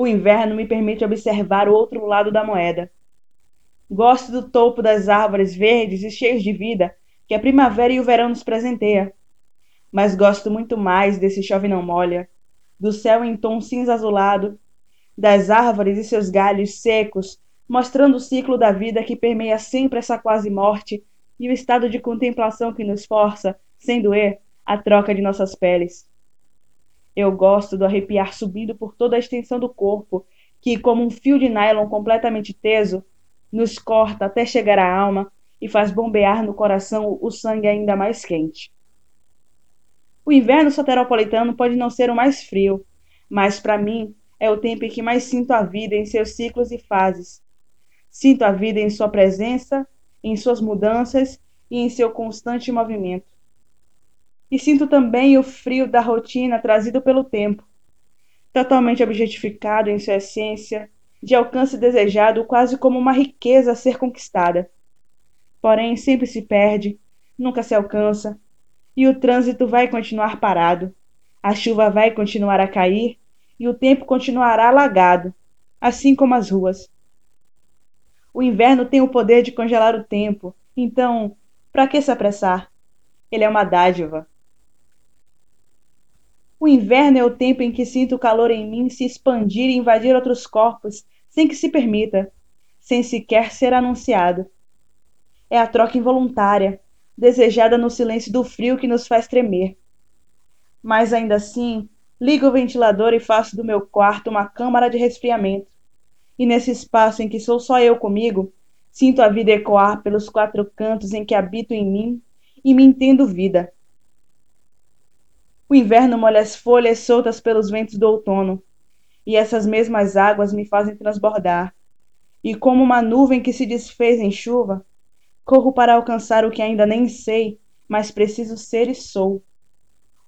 O inverno me permite observar o outro lado da moeda. Gosto do topo das árvores verdes e cheios de vida que a primavera e o verão nos presenteia. Mas gosto muito mais desse chove não molha, do céu em tom cinza azulado, das árvores e seus galhos secos, mostrando o ciclo da vida que permeia sempre essa quase morte e o estado de contemplação que nos força, sem doer, a troca de nossas peles. Eu gosto do arrepiar subindo por toda a extensão do corpo, que, como um fio de nylon completamente teso, nos corta até chegar à alma e faz bombear no coração o sangue ainda mais quente. O inverno soteropolitano pode não ser o mais frio, mas para mim é o tempo em que mais sinto a vida em seus ciclos e fases. Sinto a vida em sua presença, em suas mudanças e em seu constante movimento. E sinto também o frio da rotina trazido pelo tempo, totalmente objetificado em sua essência, de alcance desejado quase como uma riqueza a ser conquistada. Porém, sempre se perde, nunca se alcança, e o trânsito vai continuar parado, a chuva vai continuar a cair e o tempo continuará alagado, assim como as ruas. O inverno tem o poder de congelar o tempo, então, para que se apressar? Ele é uma dádiva. O inverno é o tempo em que sinto o calor em mim se expandir e invadir outros corpos, sem que se permita, sem sequer ser anunciado. É a troca involuntária, desejada no silêncio do frio que nos faz tremer. Mas ainda assim, Ligo o ventilador e faço do meu quarto uma câmara de resfriamento. E nesse espaço em que sou só eu comigo, sinto a vida ecoar pelos quatro cantos em que habito em mim e me entendo vida. O inverno molha as folhas soltas pelos ventos do outono, e essas mesmas águas me fazem transbordar. E como uma nuvem que se desfez em chuva, corro para alcançar o que ainda nem sei, mas preciso ser e sou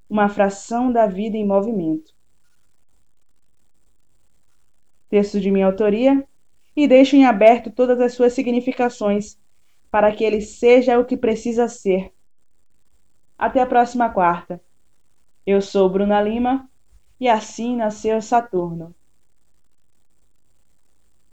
uma fração da vida em movimento. Texto de minha autoria e deixo em aberto todas as suas significações para que ele seja o que precisa ser. Até a próxima quarta. Eu sou Bruna Lima e assim nasceu Saturno.